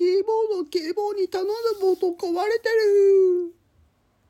キーボード、キーボードに頼んだボード壊れてる。